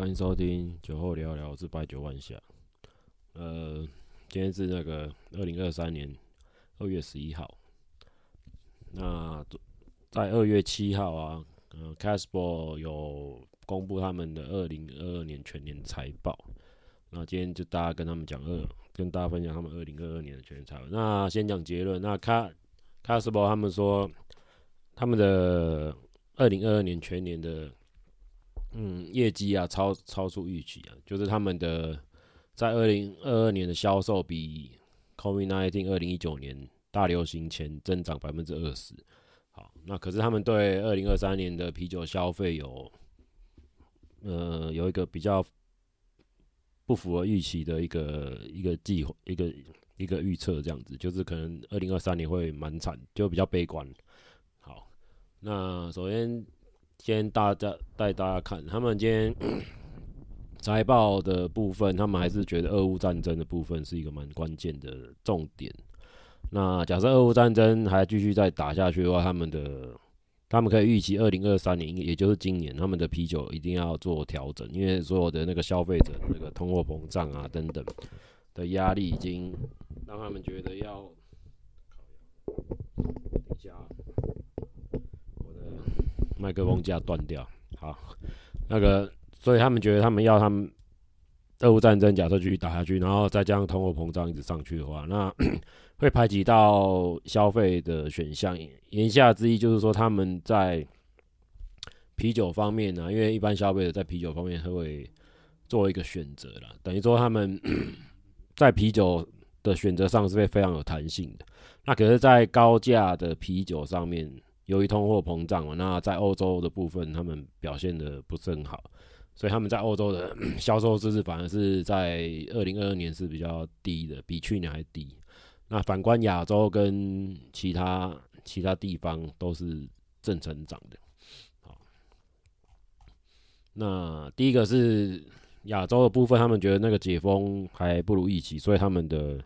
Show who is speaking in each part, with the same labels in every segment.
Speaker 1: 欢迎收听酒后聊聊，我是白酒万夏。呃，今天是那个二零二三年二月十一号。那在二月七号啊，呃，Casper 有公布他们的二零二二年全年财报。那今天就大家跟他们讲二，跟大家分享他们二零二二年的全年财报。那先讲结论，那 Casper 他们说他们的二零二二年全年的。嗯，业绩啊超超出预期啊，就是他们的在二零二二年的销售比 COVID-19 二零一九年大流行前增长百分之二十。好，那可是他们对二零二三年的啤酒消费有呃有一个比较不符合预期的一个一个计划一个一个预测，这样子就是可能二零二三年会蛮惨，就比较悲观。好，那首先。先大家带大家看，他们今天 财报的部分，他们还是觉得俄乌战争的部分是一个蛮关键的重点。那假设俄乌战争还继续再打下去的话，他们的他们可以预期二零二三年，也就是今年，他们的啤酒一定要做调整，因为所有的那个消费者那个通货膨胀啊等等的压力，已经让他们觉得要。等一下。麦克风架断掉，好，那个，所以他们觉得他们要他们俄乌战争假设继续打下去，然后再加上通货膨胀一直上去的话，那 会排挤到消费的选项。言下之意就是说，他们在啤酒方面呢，因为一般消费者在啤酒方面会做一个选择了，等于说他们 在啤酒的选择上是会非常有弹性的。那可是，在高价的啤酒上面。由于通货膨胀嘛，那在欧洲的部分，他们表现得不是很好，所以他们在欧洲的 销售支持反而是在二零二二年是比较低的，比去年还低。那反观亚洲跟其他其他地方都是正成长的。好，那第一个是亚洲的部分，他们觉得那个解封还不如预期，所以他们的。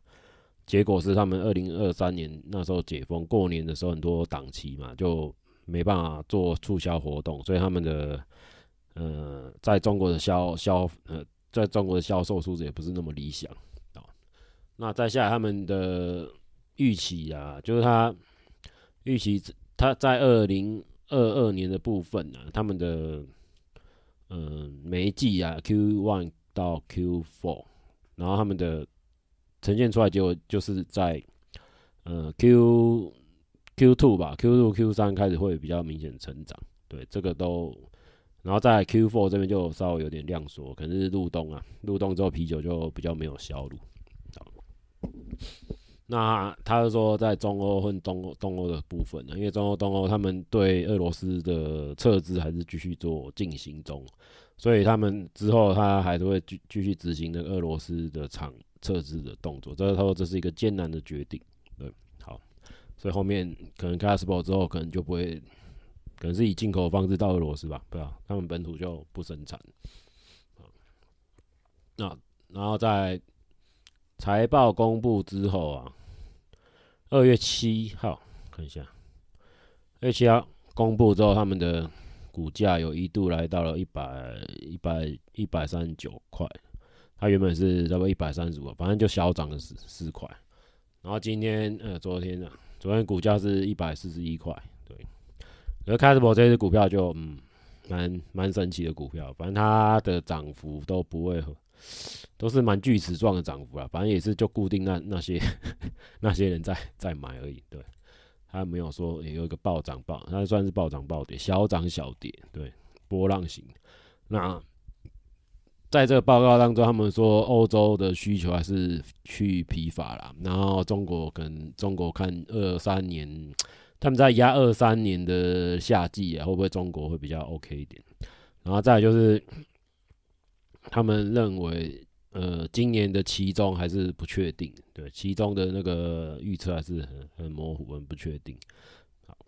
Speaker 1: 结果是他们二零二三年那时候解封，过年的时候很多档期嘛，就没办法做促销活动，所以他们的呃，在中国的销销呃，在中国的销售数字也不是那么理想啊。那再下来他们的预期啊，就是他预期他在二零二二年的部分呢、啊，他们的嗯、呃、每一季啊 Q one 到 Q four，然后他们的。呈现出来结果就是在呃 Q Q two 吧，Q two Q 三开始会比较明显成长，对这个都，然后在 Q four 这边就稍微有点量缩，可能是入冬啊，入冬之后啤酒就比较没有销路。那他是说在中欧和东欧东欧的部分呢，因为中欧东欧他们对俄罗斯的撤资还是继续做进行中，所以他们之后他还是会继继续执行那个俄罗斯的厂。测试的动作，这他说这是一个艰难的决定，对，好，所以后面可能 Casper 之后可能就不会，可能是以进口方式到俄罗斯吧，不知道，他们本土就不生产。那然后在财报公布之后啊，二月七号看一下，二月七号公布之后，他们的股价有一度来到了一百一百一百三十九块。它原本是差不多一百三十五，反正就小涨了四四块。然后今天呃，昨天呢、啊，昨天股价是一百四十一块，对。而 c a s p e 这支股票就嗯，蛮蛮神奇的股票，反正它的涨幅都不会，都是蛮锯齿状的涨幅啊。反正也是就固定那那些 那些人在在买而已，对。它没有说也有一个暴涨暴，它算是暴涨暴跌，小涨小跌，对，波浪形。那。在这个报告当中，他们说欧洲的需求还是趋于疲乏啦。然后中国跟中国看二三年，他们在压二三年的夏季啊，会不会中国会比较 OK 一点？然后再就是，他们认为呃，今年的期中还是不确定，对，期中的那个预测还是很很模糊，很不确定。好，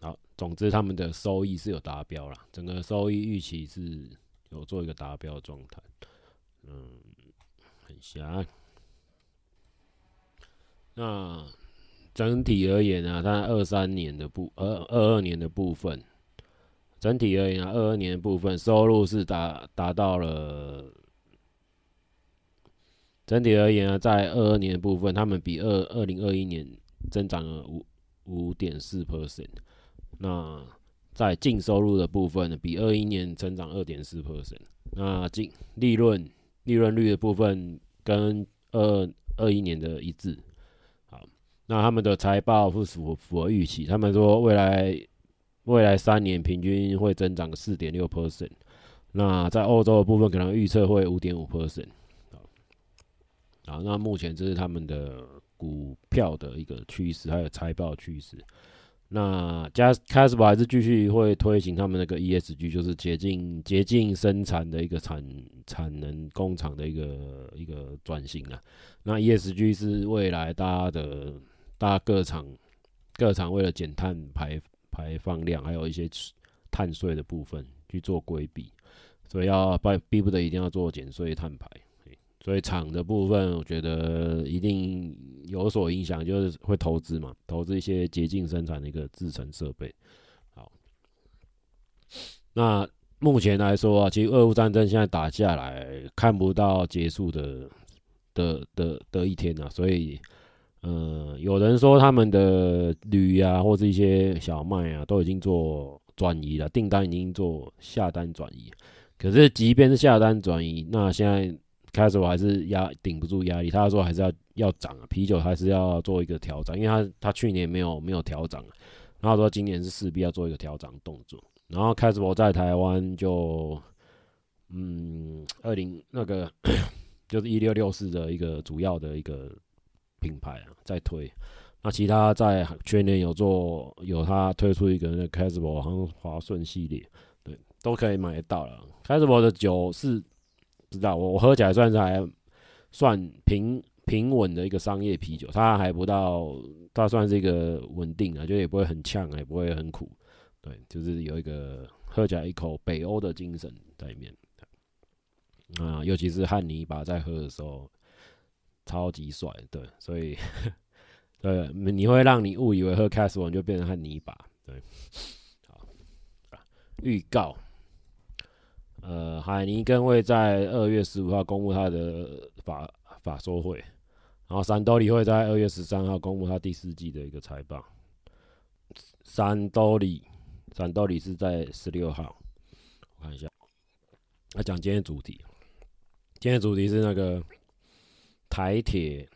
Speaker 1: 好，总之他们的收益是有达标啦，整个收益预期是。有做一个达标状态，嗯，很狭隘。那整体而言呢，它二三年的部，二二二年的部分，整体而言啊，二二年的部分收入是达达到了。整体而言啊，在二二年的部分，他们比二二零二一年增长了五五点四 percent。那在净收入的部分呢，比二一年增长二点四 percent。那净利润利润率的部分跟二二一年的一致。好，那他们的财报是符符合预期，他们说未来未来三年平均会增长四点六 percent。那在欧洲的部分，可能预测会五点五 percent。啊，那目前这是他们的股票的一个趋势，还有财报趋势。那加 c a s p 还是继续会推行他们那个 ESG，就是洁净洁净生产的一个产产能工厂的一个一个转型啊。那 ESG 是未来大家的，大家各厂各厂为了减碳排排放量，还有一些碳税的部分去做规避，所以要逼逼不得一定要做减税碳排。所以厂的部分，我觉得一定有所影响，就是会投资嘛，投资一些洁净生产的一个制成设备。好，那目前来说啊，其实俄乌战争现在打下来，看不到结束的的的的一天啊。所以，呃，有人说他们的铝啊，或者一些小麦啊，都已经做转移了，订单已经做下单转移。可是，即便是下单转移，那现在。开始我还是压顶不住压力，他说还是要要涨啊，啤酒还是要做一个调整，因为他他去年没有没有调整，然后说今年是势必要做一个调整动作。然后开始我在台湾就，嗯，二零那个 就是一六六四的一个主要的一个品牌啊，在推。那其他在全年有做有他推出一个那个开始我好像华顺系列，对，都可以买得到了。开始我的酒是。不知道我我喝起来算是还算平平稳的一个商业啤酒，它还不到，它算是一个稳定的，就也不会很呛，也不会很苦，对，就是有一个喝起来一口北欧的精神在里面。啊，尤其是汉尼拔在喝的时候，超级帅，对，所以 对，你会让你误以为喝开始完就变成汉尼拔，对，好，预告。呃，海尼根会在二月十五号公布他的法法说会，然后三得利会在二月十三号公布他第四季的一个财报。三得利，三得利是在十六号，我看一下。来讲今天主题，今天主题是那个台铁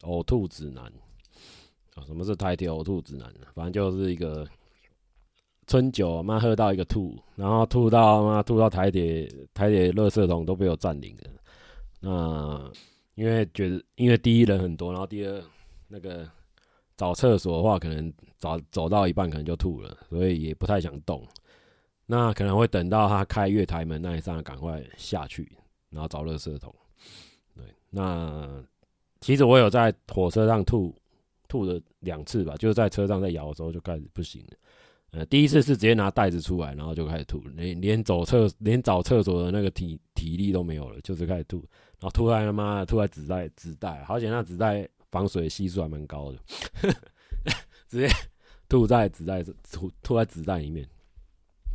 Speaker 1: 呕吐指南啊？什么是台铁呕吐指南呢？反正就是一个。春酒妈喝到一个吐，然后吐到妈吐到台铁台铁垃圾桶都被我占领了。那因为觉得因为第一人很多，然后第二那个找厕所的话，可能找走到一半可能就吐了，所以也不太想动。那可能会等到他开月台门那一刹，赶快下去，然后找垃圾桶。对，那其实我有在火车上吐吐了两次吧，就是在车上在摇的时候就开始不行了。呃，第一次是直接拿袋子出来，然后就开始吐，连连走厕连找厕所的那个体体力都没有了，就是开始吐，然后吐在他妈吐在纸袋纸袋，好险那纸袋防水系数还蛮高的，直接吐在纸袋吐吐在纸袋里面。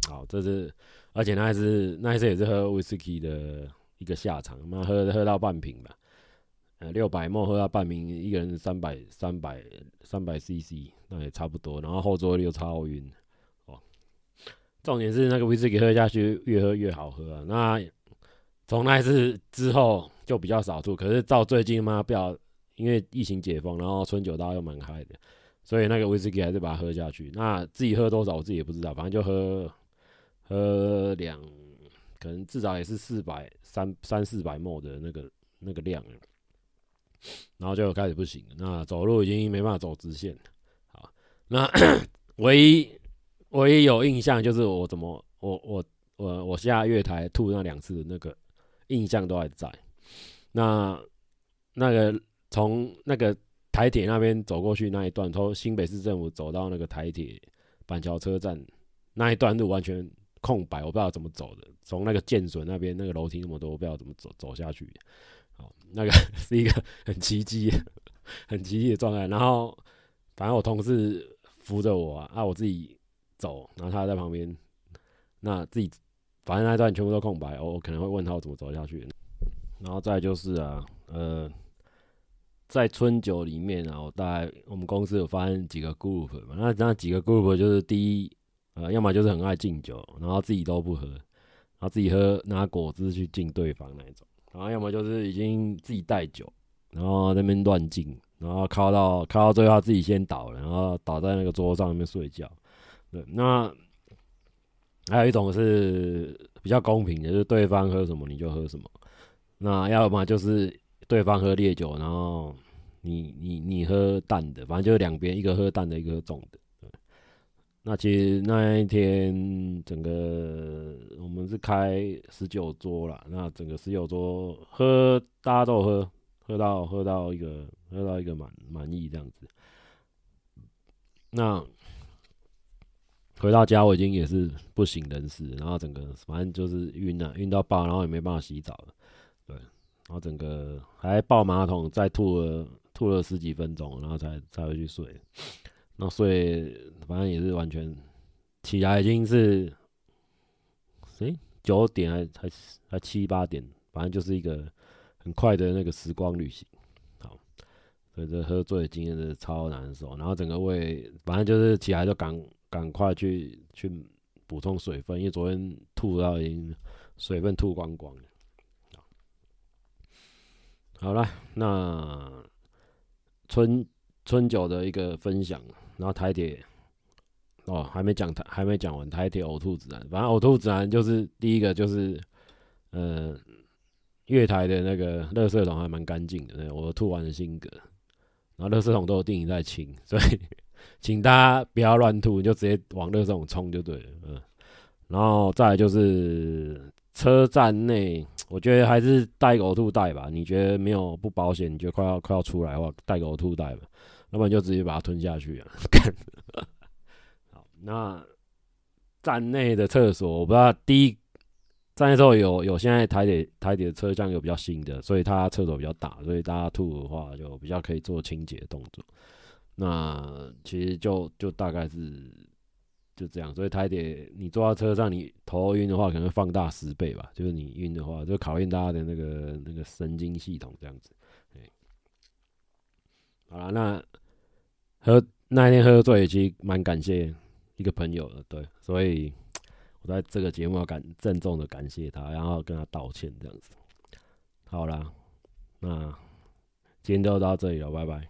Speaker 1: 好，这是而且那一次那一次也是喝威士忌的一个下场，妈喝喝到半瓶吧，呃，六百 ml 喝到半瓶，一个人三百三百三百 cc，那也差不多，然后后座力又超晕。重点是那个威士忌喝下去越喝越好喝啊！那从那次之后就比较少吐，可是到最近嘛，不要因为疫情解封，然后春酒大家又蛮嗨的，所以那个威士忌还是把它喝下去。那自己喝多少我自己也不知道，反正就喝喝两，可能至少也是四百三三四百 ml 的那个那个量，然后就开始不行，那走路已经没办法走直线。好，那 唯一。唯一有印象就是我怎么我我我我下月台吐那两次那个印象都还在。那那个从那个台铁那边走过去那一段，从新北市政府走到那个台铁板桥车站那一段路完全空白，我不知道怎么走的。从那个建准那边那个楼梯那么多，我不知道怎么走走下去。好，那个 是一个很奇迹、很奇迹的状态。然后反正我同事扶着我啊，啊我自己。走，然后他在旁边，那自己反正那段全部都空白，我可能会问他我怎么走下去。然后再就是啊，呃，在春酒里面啊，我大概我们公司有发现几个 group 嘛，那那几个 group 就是第一，呃，要么就是很爱敬酒，然后自己都不喝，然后自己喝拿果汁去敬对方那一种，然后要么就是已经自己带酒，然后那边乱敬，然后靠到靠到最后自己先倒了，然后倒在那个桌上那边睡觉。对，那还有一种是比较公平的，就是对方喝什么你就喝什么。那要么就是对方喝烈酒，然后你你你喝淡的，反正就是两边，一个喝淡的，一个喝重的。那其实那一天整个我们是开十九桌啦，那整个十九桌喝大家都喝，喝到喝到一个喝到一个满满意这样子。那回到家我已经也是不省人事，然后整个反正就是晕了，晕到爆，然后也没办法洗澡了。然后整个还抱马桶，再吐了吐了十几分钟，然后才才回去睡。那睡反正也是完全起来已经是，诶九点还还还七八点，反正就是一个很快的那个时光旅行。好，所以这喝醉的经验是超难受。然后整个胃反正就是起来就赶赶快去去补充水分，因为昨天吐到已经水分吐光光了。好了，那春春酒的一个分享，然后台铁哦，还没讲台，还没讲完台铁呕吐指南。反正呕吐指南就是第一个就是，呃，月台的那个垃圾桶还蛮干净的，我吐完的心得。然后垃圾桶都有定义在清，所以请大家不要乱吐，就直接往垃圾桶冲就对了。嗯，然后再来就是。车站内，我觉得还是带个呕吐袋吧。你觉得没有不保险？你觉得快要快要出来的话，带个呕吐袋吧。要不然就直接把它吞下去啊。好，那站内的厕所，我不知道第一站的时候有有现在台铁台铁的车厢有比较新的，所以它厕所比较大，所以大家吐的话就比较可以做清洁动作。那其实就就大概是。就这样，所以台铁你坐到车上，你头晕的话，可能放大十倍吧。就是你晕的话，就考验大家的那个那个神经系统这样子。好了，那喝那一天喝醉，其实蛮感谢一个朋友的，对，所以我在这个节目要感郑重的感谢他，然后跟他道歉这样子。好了，那今天就到这里了，拜拜。